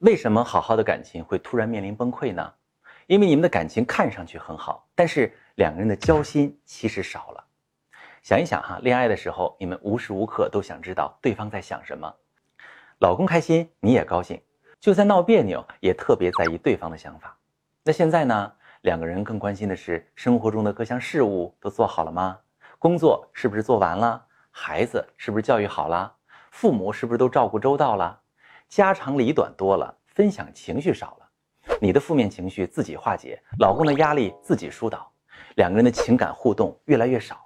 为什么好好的感情会突然面临崩溃呢？因为你们的感情看上去很好，但是两个人的交心其实少了。想一想哈，恋爱的时候，你们无时无刻都想知道对方在想什么，老公开心你也高兴，就算闹别扭也特别在意对方的想法。那现在呢，两个人更关心的是生活中的各项事务都做好了吗？工作是不是做完了？孩子是不是教育好了？父母是不是都照顾周到了？家长里短多了，分享情绪少了，你的负面情绪自己化解，老公的压力自己疏导，两个人的情感互动越来越少，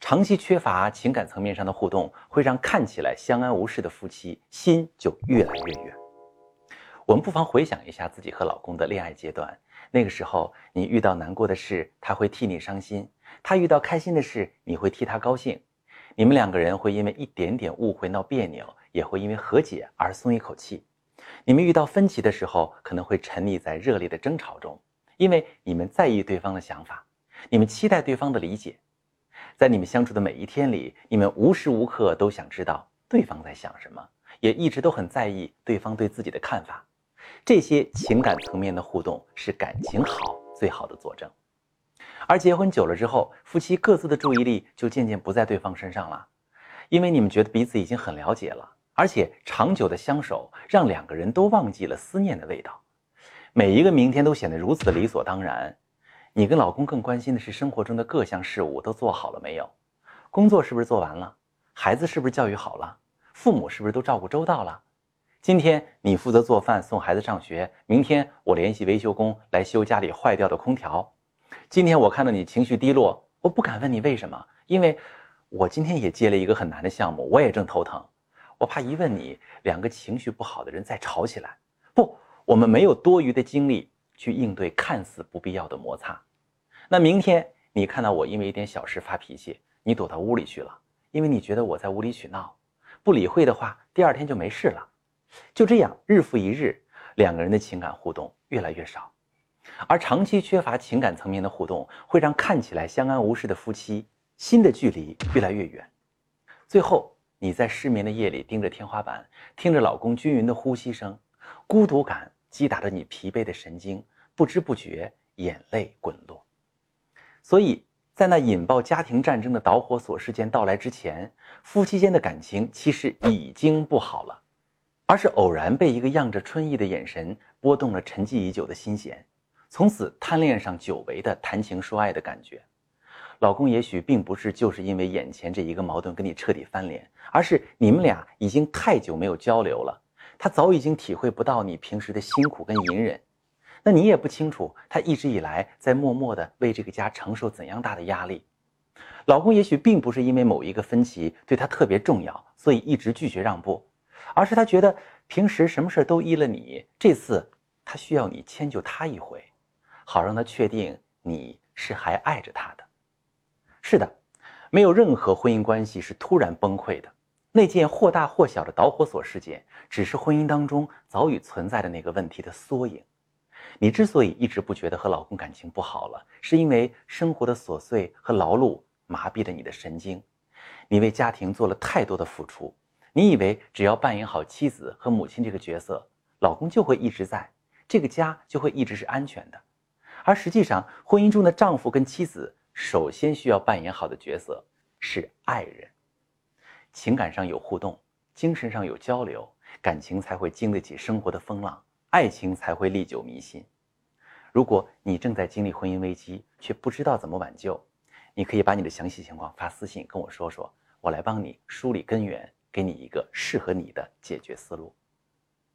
长期缺乏情感层面上的互动，会让看起来相安无事的夫妻心就越来越远。我们不妨回想一下自己和老公的恋爱阶段，那个时候你遇到难过的事，他会替你伤心；他遇到开心的事，你会替他高兴。你们两个人会因为一点点误会闹别扭。也会因为和解而松一口气。你们遇到分歧的时候，可能会沉溺在热烈的争吵中，因为你们在意对方的想法，你们期待对方的理解。在你们相处的每一天里，你们无时无刻都想知道对方在想什么，也一直都很在意对方对自己的看法。这些情感层面的互动是感情好最好的佐证。而结婚久了之后，夫妻各自的注意力就渐渐不在对方身上了，因为你们觉得彼此已经很了解了。而且长久的相守，让两个人都忘记了思念的味道，每一个明天都显得如此理所当然。你跟老公更关心的是生活中的各项事务都做好了没有，工作是不是做完了，孩子是不是教育好了，父母是不是都照顾周到了。今天你负责做饭送孩子上学，明天我联系维修工来修家里坏掉的空调。今天我看到你情绪低落，我不敢问你为什么，因为我今天也接了一个很难的项目，我也正头疼。我怕一问你，两个情绪不好的人再吵起来。不，我们没有多余的精力去应对看似不必要的摩擦。那明天你看到我因为一点小事发脾气，你躲到屋里去了，因为你觉得我在无理取闹。不理会的话，第二天就没事了。就这样，日复一日，两个人的情感互动越来越少，而长期缺乏情感层面的互动，会让看起来相安无事的夫妻心的距离越来越远，最后。你在失眠的夜里盯着天花板，听着老公均匀的呼吸声，孤独感击打着你疲惫的神经，不知不觉眼泪滚落。所以在那引爆家庭战争的导火索事件到来之前，夫妻间的感情其实已经不好了，而是偶然被一个漾着春意的眼神拨动了沉寂已久的心弦，从此贪恋上久违的谈情说爱的感觉。老公也许并不是就是因为眼前这一个矛盾跟你彻底翻脸，而是你们俩已经太久没有交流了，他早已经体会不到你平时的辛苦跟隐忍，那你也不清楚他一直以来在默默的为这个家承受怎样大的压力。老公也许并不是因为某一个分歧对他特别重要，所以一直拒绝让步，而是他觉得平时什么事都依了你，这次他需要你迁就他一回，好让他确定你是还爱着他的。是的，没有任何婚姻关系是突然崩溃的。那件或大或小的导火索事件，只是婚姻当中早已存在的那个问题的缩影。你之所以一直不觉得和老公感情不好了，是因为生活的琐碎和劳碌麻痹了你的神经。你为家庭做了太多的付出，你以为只要扮演好妻子和母亲这个角色，老公就会一直在，这个家就会一直是安全的。而实际上，婚姻中的丈夫跟妻子。首先需要扮演好的角色是爱人，情感上有互动，精神上有交流，感情才会经得起生活的风浪，爱情才会历久弥新。如果你正在经历婚姻危机，却不知道怎么挽救，你可以把你的详细情况发私信跟我说说，我来帮你梳理根源，给你一个适合你的解决思路。